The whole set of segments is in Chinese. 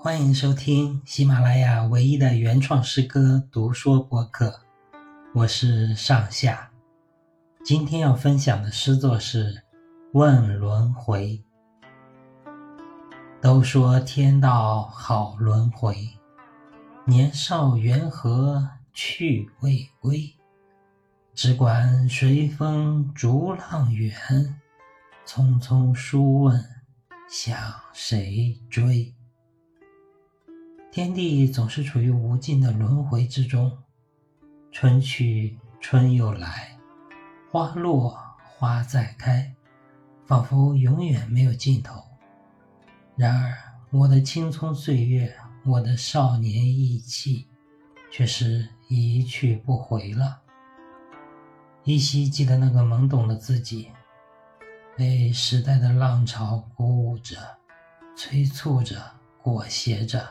欢迎收听喜马拉雅唯一的原创诗歌读说播客，我是上下。今天要分享的诗作是《问轮回》。都说天道好轮回，年少缘何去未归？只管随风逐浪远，匆匆书问向谁追？天地总是处于无尽的轮回之中，春去春又来，花落花再开，仿佛永远没有尽头。然而，我的青葱岁月，我的少年意气，却是一去不回了。依稀记得那个懵懂的自己，被时代的浪潮鼓舞着、催促着、裹挟着，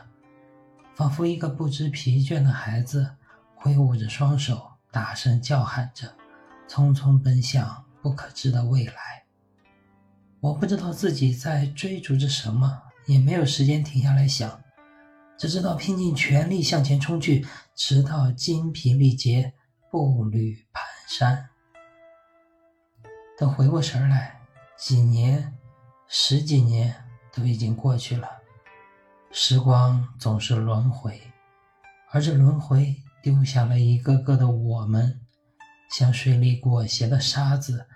仿佛一个不知疲倦的孩子，挥舞着双手，大声叫喊着，匆匆奔向不可知的未来。我不知道自己在追逐着什么，也没有时间停下来想，只知道拼尽全力向前冲去，直到精疲力竭，步履蹒跚。等回过神来，几年、十几年都已经过去了。时光总是轮回，而这轮回丢下了一个个的我们，像水里裹挟的沙子，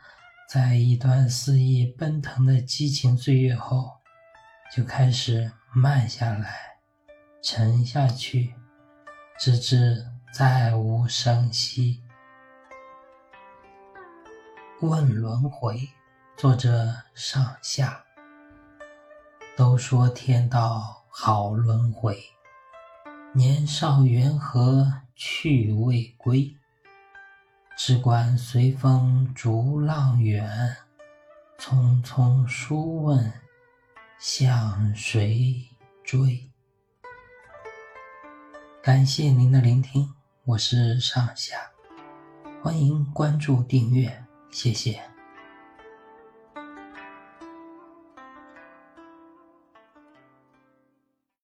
在一段肆意奔腾的激情岁月后，就开始慢下来，沉下去，直至再无声息。问轮回，作者上下。都说天道好轮回，年少缘何去未归？只管随风逐浪远，匆匆书问向谁追？感谢您的聆听，我是上下，欢迎关注订阅。谢谢。